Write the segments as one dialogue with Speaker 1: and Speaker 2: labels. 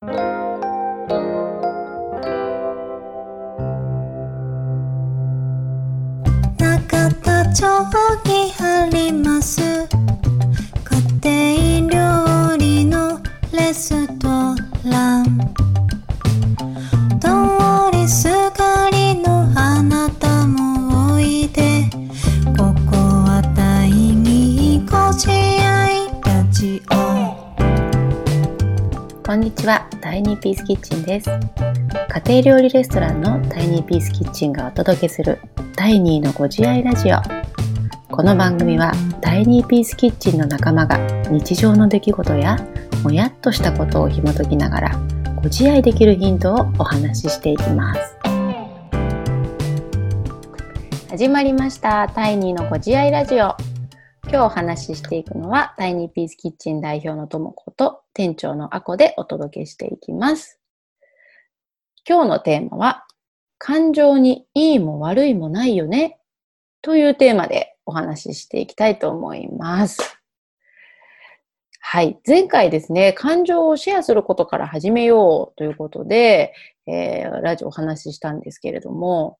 Speaker 1: 中田町にありますこ
Speaker 2: んにちは、タイニーピースキッチンです。家庭料理レストランのタイニーピースキッチンがお届けする第2のご自愛ラジオ。この番組はタイニーピースキッチンの仲間が日常の出来事やもやっとしたことを紐解きながらご自愛できるヒントをお話ししていきます。始まりました。タイニーのご自愛ラジオ。今日お話ししていくのは、タイニーピースキッチン代表のともこと店長のあこでお届けしていきます。今日のテーマは、感情にいいも悪いもないよねというテーマでお話ししていきたいと思います。はい。前回ですね、感情をシェアすることから始めようということで、えーラジオお話ししたんですけれども、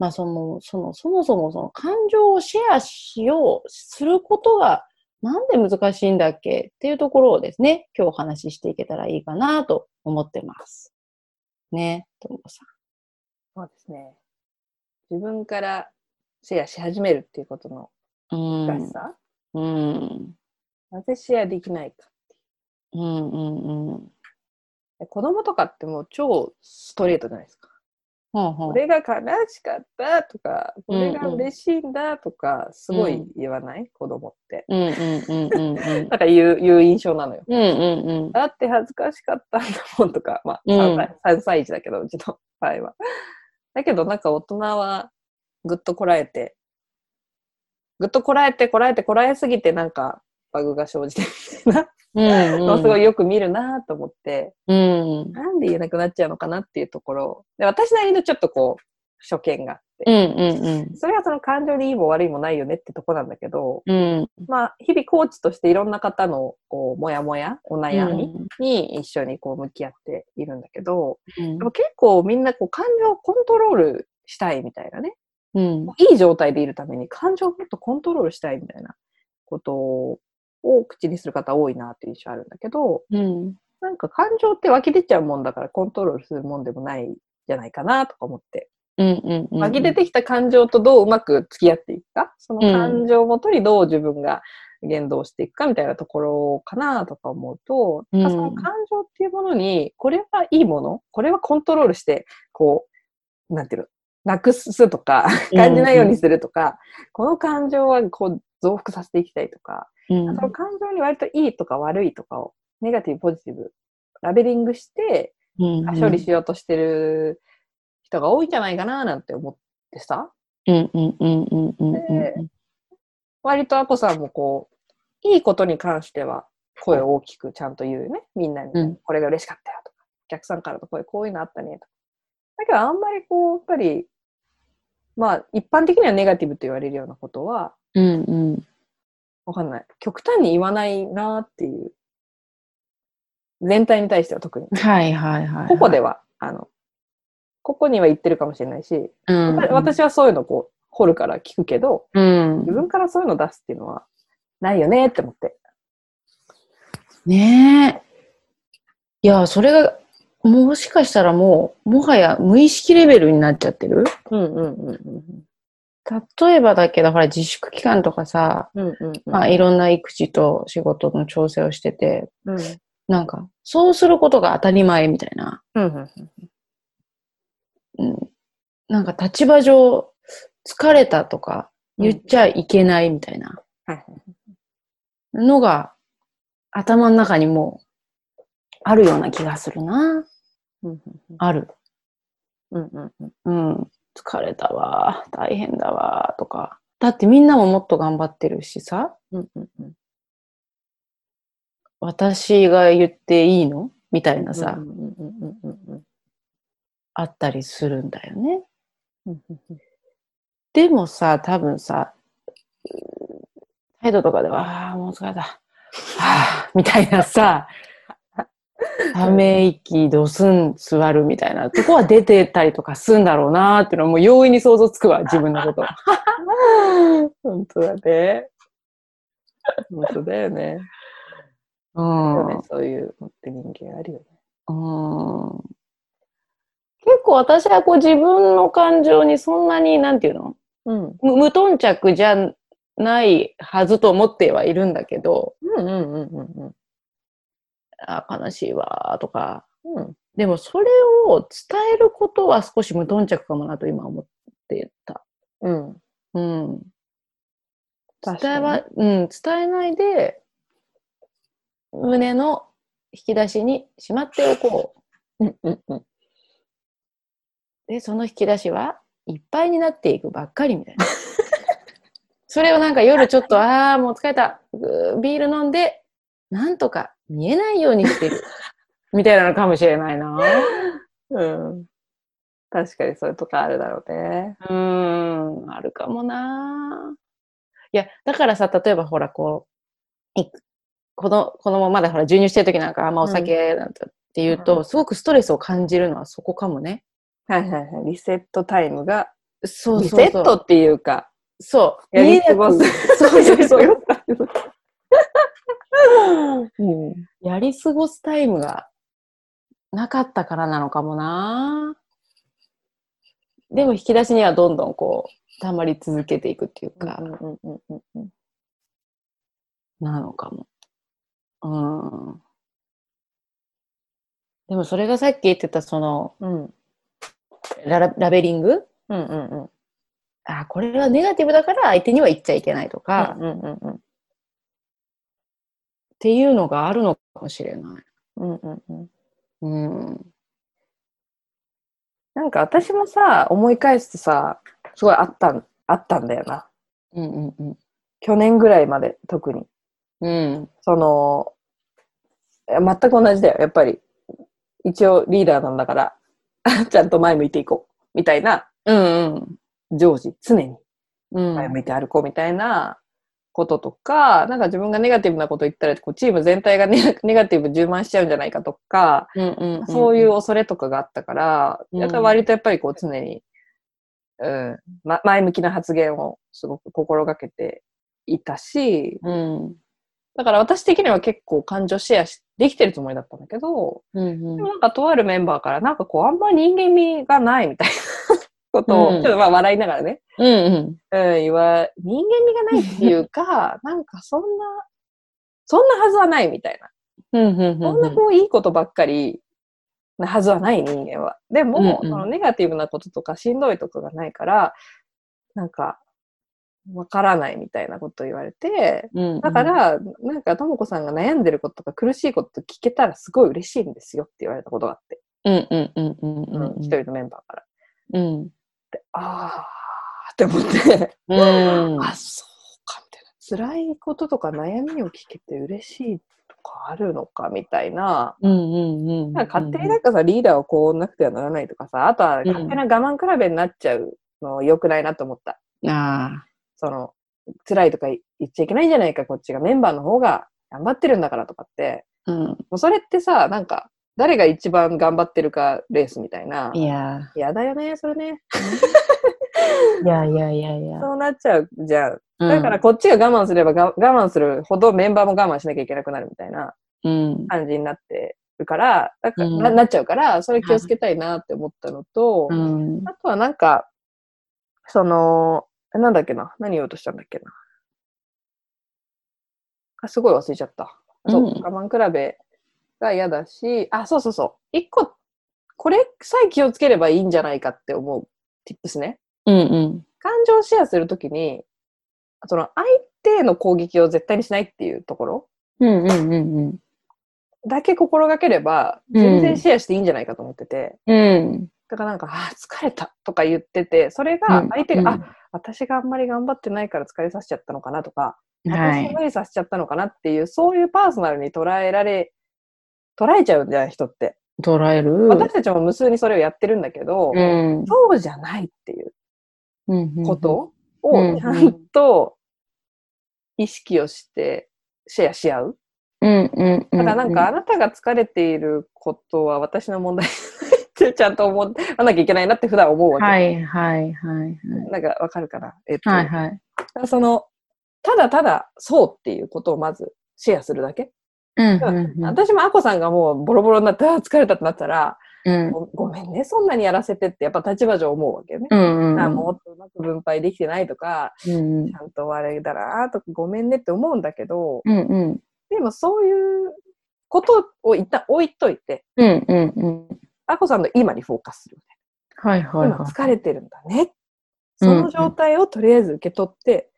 Speaker 2: まあその、その、そもそもその感情をシェアしよう、することがなんで難しいんだっけっていうところをですね、今日お話ししていけたらいいかなと思ってます。ね、ともさ
Speaker 3: そうですね。自分からシェアし始めるっていうことの
Speaker 2: ん。
Speaker 3: 難しさ、
Speaker 2: うん。
Speaker 3: なぜシェアできないか
Speaker 2: うん。うん。うん。
Speaker 3: で子供とかってもう超ストレートじゃないですか。これが悲しかったとか、これが嬉しいんだとか、すごい言わない、子供って。
Speaker 2: うんうんうんうんうん。
Speaker 3: なんか言う言う印象なのよ。
Speaker 2: うんうんうん。
Speaker 3: だって恥ずかしかったんだもんとか、まあ
Speaker 2: うん
Speaker 3: 3歳、3歳児だけど、うちの場合は。だけどなんか大人はぐっとこらえて、ぐっとこらえてこらえてこらえすぎてなんかバグが生じてるみたいな
Speaker 2: うん
Speaker 3: のをすごいよく見るなと思って、
Speaker 2: うん。
Speaker 3: なんで言えなくなっちゃうのかなっていうところで私なりのちょっとこう初見があって、
Speaker 2: うんうんうん。
Speaker 3: それはその感情にいいも悪いもないよねってとこなんだけど、
Speaker 2: うん。
Speaker 3: まあ日々コーチとしていろんな方のこうモヤモヤお悩みに一緒にこう向き合っているんだけど、
Speaker 2: うん
Speaker 3: でも結構みんなこう感情をコントロールしたいみたいなね、
Speaker 2: うん。
Speaker 3: いい状態でいるために感情をもっとコントロールしたいみたいなことを口にする方多いなっていう印象あるんだけど、
Speaker 2: うん。
Speaker 3: なんか感情って湧き出ちゃうもんだからコントロールするもんでもないじゃないかなとか思って。
Speaker 2: うんうんうん。
Speaker 3: 湧き出てきた感情とどううまく付き合っていくか、その感情をもとにどう自分が言動していくかみたいなところかなとか思うと、
Speaker 2: うん
Speaker 3: その感情っていうものに、これはいいものこれはコントロールして、こう、なんていうの、なくすとか、感じないようにするとか、この感情はこう増幅させていきたいとか、
Speaker 2: うん。
Speaker 3: その感情に割といいとか悪いとかを、ネガティブ、ポジティブ、ラベリングして、
Speaker 2: うん
Speaker 3: 処理しようとしてる人が多いんじゃないかななんて思ってさ、
Speaker 2: うんうんうんうんうん
Speaker 3: で割とアコさんもこう、いいことに関しては声を大きくちゃんと言うね。みんなに、
Speaker 2: うん。
Speaker 3: これが嬉しかったよとか、お客さんからの声こういうのあったねとか。だけどあんまりこう、やっぱり、まあ一般的にはネガティブと言われるようなことは、
Speaker 2: うんうん。
Speaker 3: わかんない。極端に言わないなっていう。全体に対しては特に。
Speaker 2: はいはいはい。
Speaker 3: ここでは、あの、ここには言ってるかもしれないし、
Speaker 2: うん。
Speaker 3: 私はそういうのこう、掘るから聞くけど、
Speaker 2: うん
Speaker 3: 自。分からそういうの出すっていうのはないよねって思って。
Speaker 2: ねえ。いや、それが、もしかしたらもう、もはや無意識レベルになっちゃってる？
Speaker 3: うんうんうんうん
Speaker 2: 例えばだけど、ほら、自粛期間とかさ、
Speaker 3: うんうんうん
Speaker 2: まあ、いろんな育児と仕事の調整をしてて、
Speaker 3: うん
Speaker 2: なんか、そうすることが当たり前みたいな。
Speaker 3: うん。
Speaker 2: なんか、立場上、疲れたとか、言っちゃいけないみたいなのが、頭の中にもう、あるような気がするな。
Speaker 3: うんうん
Speaker 2: ある。
Speaker 3: うんうんうん
Speaker 2: うん。疲れたわ。大変だわ。とか。だってみんなももっと頑張ってるしさ。
Speaker 3: うんうんうん
Speaker 2: 私が言っていいの？みたいなさ、あったりするんだよね。でもさ、多分さ、態度とかでは、ああ、もう疲れた。はあ、みたいなさ、ため息、ドスン、座るみたいなとこは出てたりとかすんだろうなーっていうのはもう容易に想像つくわ、自分のこと。
Speaker 3: 本当だね。本当だよね。
Speaker 2: うん。
Speaker 3: そうねそういうのって人間あるよね。
Speaker 2: うん結構私はこう自分の感情にそんなに、なんていうの？
Speaker 3: うん。
Speaker 2: 無無頓着じゃないはずと思ってはいるんだけど、
Speaker 3: うんうんうんうん
Speaker 2: あ悲しいわーとか。
Speaker 3: うん。うん。
Speaker 2: でもそれを伝えることは少し無頓着かもなと今思ってた。
Speaker 3: うん。
Speaker 2: うん。伝えは、うん、伝えないで、胸の引き出しにしまっておこう。
Speaker 3: うんうんうん。
Speaker 2: で、その引き出しはいっぱいになっていくばっかりみたいな。それをなんか夜ちょっと、ああ、もう疲れた。ビール飲んで、なんとか見えないようにしてる。みたいなのかもしれないな。
Speaker 3: うん。確かにそういうとこあるだろうね。
Speaker 2: うーん、あるかもな。いや、だからさ、例えばほら、こう、い子供子供まだほら、授乳してる時なんか、あんまお酒なんてって言うと、
Speaker 3: うん
Speaker 2: すごくストレスを感じるのはそこかもね。
Speaker 3: はいはいはい。リセットタイムが、
Speaker 2: そう
Speaker 3: リ
Speaker 2: そうそう。
Speaker 3: セットっていうか、
Speaker 2: そう。
Speaker 3: やり過ごす
Speaker 2: そうそうそう。
Speaker 3: うん。
Speaker 2: やり過ごすタイムがなかったからなのかもな。でも引き出しにはどんどんこう、溜まり続けていくっていうか。なのかも。うん。でもそれがさっき言ってたその
Speaker 3: うん
Speaker 2: ラララベリング？
Speaker 3: うんうんうん。
Speaker 2: あ、これはネガティブだから相手には言っちゃいけないとか、っ
Speaker 3: うんうんうん
Speaker 2: ていうのがあるのかもしれない。
Speaker 3: うんうんうん。
Speaker 2: うん。
Speaker 3: なんか私もさ、思い返すとさ、すごいあったん、あったんだよな。
Speaker 2: うんうんうん。
Speaker 3: 去年ぐらいまで特に。
Speaker 2: うん。
Speaker 3: その、全く同じだよ、やっぱり。一応リーダーなんだから、ちゃんと前向いていこう。みたいな、
Speaker 2: うん
Speaker 3: 常時、常に
Speaker 2: うん。
Speaker 3: 前向いて歩こうみたいなこととか、なんか自分がネガティブなこと言ったら、こうチーム全体が ネガティブ充満しちゃうんじゃないかとか、
Speaker 2: うんうんん
Speaker 3: そういう恐れとかがあったから、
Speaker 2: うん。
Speaker 3: やっぱり割とやっぱりこう常に、うん、ま、前向きな発言をすごく心がけていたし、
Speaker 2: うん。
Speaker 3: だから私的には結構感情シェアしできてるつもりだったんだけど、
Speaker 2: うんうん。
Speaker 3: でもなんかとあるメンバーからなんかこうあんま人間味がないみたいなことを、
Speaker 2: うん
Speaker 3: ちょっとまあ笑いながらね、
Speaker 2: うんうん。
Speaker 3: うん、言わ、人間味がないっていうか、なんかそんな、そんなはずはないみたいな。
Speaker 2: うんうんうん
Speaker 3: そんなこういいことばっかりなはずはない人間は。でも、
Speaker 2: うんうん
Speaker 3: そのネガティブなこととかしんどいとかがないから、なんか、わからないみたいなこと言われて、
Speaker 2: うんうん
Speaker 3: だか、ら、なんか、ともこさんが悩んでることとか苦しいこと聞けたらすごい嬉しいんですよって言われたことがあって、
Speaker 2: うんうんうんうんうん
Speaker 3: うん一人のメンバーから。
Speaker 2: うん。
Speaker 3: であーって思って、
Speaker 2: うん。
Speaker 3: あ、そうか、みたいな。辛いこととか悩みを聞けて嬉しいとかあるのか、みたいな。
Speaker 2: うんうんうん。
Speaker 3: なんか勝手になんかさ、リーダーをこうなくてはならないとかさ、あとは勝手な我慢比べになっちゃうの良くないなと思った。
Speaker 2: あ
Speaker 3: その、辛いとか言っちゃいけないんじゃないか、こっちが。メンバーの方が頑張ってるんだからとかって。
Speaker 2: あ。うん。
Speaker 3: もうそれってさ、なんか、誰が一番頑張ってるかレースみたいな。
Speaker 2: いや
Speaker 3: やだよね、それね。
Speaker 2: いやいやいやいや。
Speaker 3: そうなっちゃうじゃん。
Speaker 2: うん
Speaker 3: だから、こっちが我慢すればが我慢するほどメンバーも我慢しなきゃいけなくなるみたいな
Speaker 2: うん。
Speaker 3: 感じになってるから、だから、
Speaker 2: うん
Speaker 3: ななっちゃうから、それ気をつけたいなって思ったのと、
Speaker 2: うん。
Speaker 3: あとはなんか、その、なんだっけな？何言おうとしたんだっけな？あすごい忘れちゃった。そう、
Speaker 2: うん
Speaker 3: 我慢比べが嫌だし、あ、そうそうそう。一個、これさえ気をつければいいんじゃないかって思う tips ね。
Speaker 2: うんうん。
Speaker 3: 感情をシェアするときに、その相手への攻撃を絶対にしないっていうところ
Speaker 2: うんうんうんうん。
Speaker 3: だけ心がければ、
Speaker 2: うん
Speaker 3: 全然シェアしていいんじゃないかと思ってて、
Speaker 2: うん。
Speaker 3: だからなんか、あー、疲れたとか言ってて、それが相手が、
Speaker 2: うん
Speaker 3: あ、私があんまり頑張ってないから疲れさせちゃったのかなとか、
Speaker 2: はい。
Speaker 3: 私無理させちゃったのかなっていう、そういうパーソナルに捉えられ、捉えちゃうんじゃない人って。
Speaker 2: 捉える？
Speaker 3: 私たちも無数にそれをやってるんだけど、
Speaker 2: うん。
Speaker 3: そうじゃないっていう
Speaker 2: うん
Speaker 3: こと
Speaker 2: うん
Speaker 3: をちゃんと意識をしてシェアし合う。
Speaker 2: うんうんうん。
Speaker 3: ただなんか、あなたが疲れていることは私の問題じゃないってちゃんと思わなきゃいけないなって普段思うわけ。
Speaker 2: はいはいはい
Speaker 3: なんかわかるかな？えっと、
Speaker 2: はい。はいはい。
Speaker 3: だからその、ただただそうっていうことをまずシェアするだけ。
Speaker 2: うんうんうん。
Speaker 3: 私もアコさんがもうボロボロになって、疲れたってなったら、
Speaker 2: うん
Speaker 3: ごごめんね、そんなにやらせてってやっぱ立場上思うわけよね。
Speaker 2: うんうん
Speaker 3: もっとうまく分配できてないとか、
Speaker 2: うん
Speaker 3: ちゃんとあれだなとかごめんねって思うんだけど、
Speaker 2: うんうん。
Speaker 3: でもそういうことを一旦置いといて、
Speaker 2: うんうんうん。
Speaker 3: アコさんの今にフォーカスする。
Speaker 2: はいはい
Speaker 3: 今
Speaker 2: はい。
Speaker 3: 疲れてるんだね。その状態をとりあえず受け取って、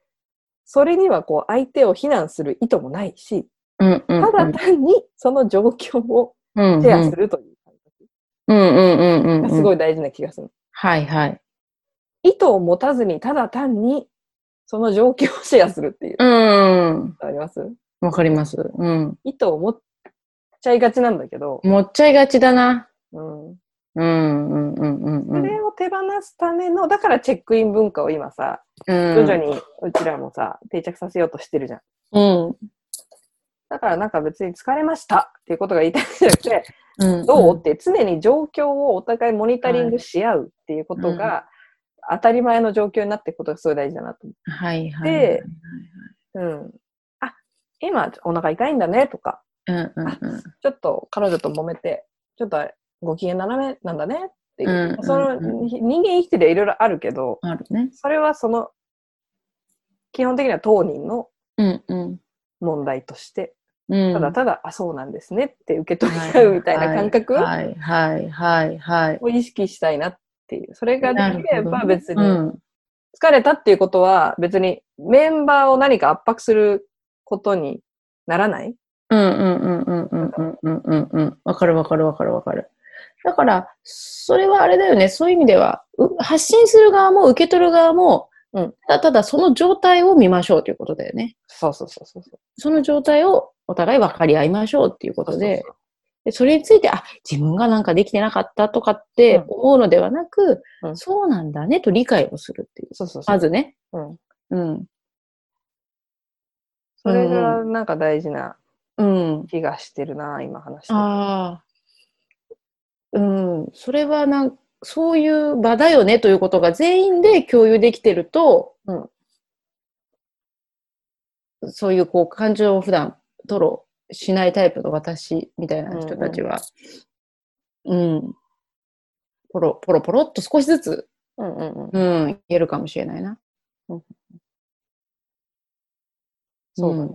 Speaker 3: それにはこう相手を非難する意図もないし、
Speaker 2: うんうんうん。
Speaker 3: ただ単にその状況をシェアするという感
Speaker 2: うんうんうんうんうん。
Speaker 3: 覚がすごい大事な気がする。
Speaker 2: はいはい。
Speaker 3: 意図を持たずにただ単にその状況をシェアするっていう。
Speaker 2: うん。
Speaker 3: あります？
Speaker 2: わかります。うん。
Speaker 3: 意図を持っちゃいがちなんだけど、
Speaker 2: 持っちゃいがちだな。
Speaker 3: うん、
Speaker 2: うんうんうんうんうん。
Speaker 3: それを手放すための、だからチェックイン文化を今さ、
Speaker 2: うん
Speaker 3: 徐々にうちらもさ、定着させようとしてるじゃん。
Speaker 2: うん。
Speaker 3: だからなんか別に疲れましたっていうことが言いたいんじゃなくて、
Speaker 2: うん。
Speaker 3: どうって常に状況をお互いモニタリングし合うっていうことが当たり前の状況になっていくことがすごい大事だなと思
Speaker 2: はいはい。
Speaker 3: でう。うん。あ、今お腹痛いんだねとか、
Speaker 2: うんうんうん。
Speaker 3: ちょっと彼女と揉めて、ちょっとご機嫌斜めなんだねっていう。
Speaker 2: うんうんうん
Speaker 3: その人間生きてりゃいろいろあるけど、
Speaker 2: あるね。
Speaker 3: それはその、基本的には当人の
Speaker 2: うんうん。
Speaker 3: 問題として、
Speaker 2: うん。
Speaker 3: ただただ、あ、そうなんですねって受け取り合うみたいな感覚？
Speaker 2: はいはいはいはい。
Speaker 3: を意識したいなっていう。それが
Speaker 2: な
Speaker 3: できれば別に、
Speaker 2: うん。
Speaker 3: 疲れたっていうことは別にメンバーを何か圧迫することにならない？
Speaker 2: うんうんうんうんうんうんうんうんうん。わかるわかるわかるわかる。だから、それはあれだよね。そういう意味では、う発信する側も受け取る側も、
Speaker 3: うん
Speaker 2: ただただその状態を見ましょうということだよね。
Speaker 3: そうそうそうそう。
Speaker 2: その状態をお互い分かり合いましょうっていうことで、でそれについて、あ、自分がなんかできてなかったとかって思うのではなく、
Speaker 3: うん
Speaker 2: そうなんだねと理解をするっていう。
Speaker 3: そうそうそう。
Speaker 2: まずね。
Speaker 3: うん。
Speaker 2: うん。
Speaker 3: それがなんか大事な
Speaker 2: うん。
Speaker 3: 気がしてるな、今話してて。
Speaker 2: ああ。うん。それはなん、そういう場だよねということが全員で共有できてると、
Speaker 3: うん
Speaker 2: そういうこう感情を普段吐露しないタイプの私みたいな人たちは、うん、ポロポロポロっと少しずつ、
Speaker 3: うんうんうん。
Speaker 2: うん、言えるかもしれないな。
Speaker 3: そうだね。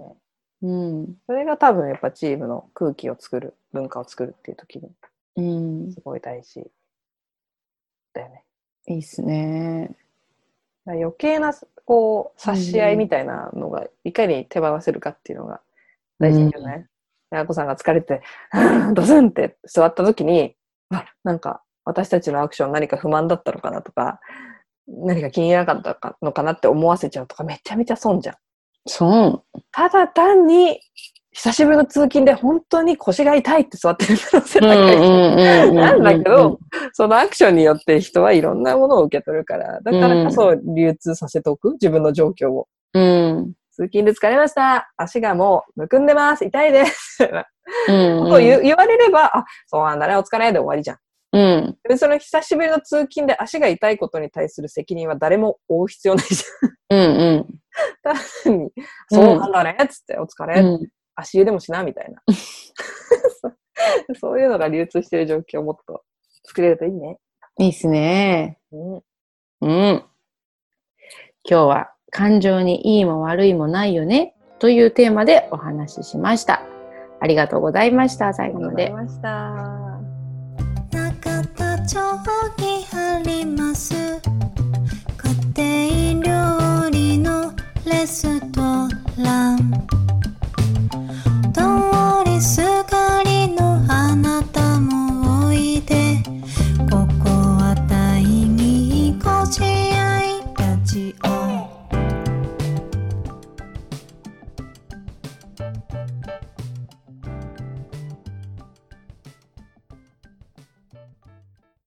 Speaker 2: うん。
Speaker 3: それが多分やっぱチームの空気を作る、文化を作るっていう時に
Speaker 2: うん。
Speaker 3: すごい大事だよね。
Speaker 2: いいっすね。
Speaker 3: 余計なこう差し合いみたいなのがいかに手放せるかっていうのが大事じゃない、であこさんが疲れて、ドスンって座った時に、あ、なんか私たちのアクション何か不満だったのかなとか、何か気になかったのかなって思わせちゃうとかめちゃめちゃ損じゃん。
Speaker 2: そう。
Speaker 3: ただ単に久しぶりの通勤で本当に腰が痛いって座ってる可能性高い。なんだけど、そのアクションによって人はいろんなものを受け取るから、だからこそ流通させておく、自分の状況を。
Speaker 2: うん。
Speaker 3: 通勤で疲れました。足がもうむくんでます。痛いです。とを言われれば、あ、そうなんだね、お疲れで終わりじゃん。
Speaker 2: うん。
Speaker 3: で、その久しぶりの通勤で足が痛いことに対する責任は誰も負う必要ないじ
Speaker 2: うん。うん。
Speaker 3: ゃん。単にそうなんだね、つって、お疲れ、
Speaker 2: うん。
Speaker 3: 足湯でもしな、みたいな。そういうのが流通してる状況をもっと作れるといいね。
Speaker 2: いいっすね。
Speaker 3: うん。
Speaker 2: うん。今日は感情にいいも悪いもないよねというテーマでお話ししました。ありがとうございました。最後まで。
Speaker 3: ました。
Speaker 1: 中田町にあります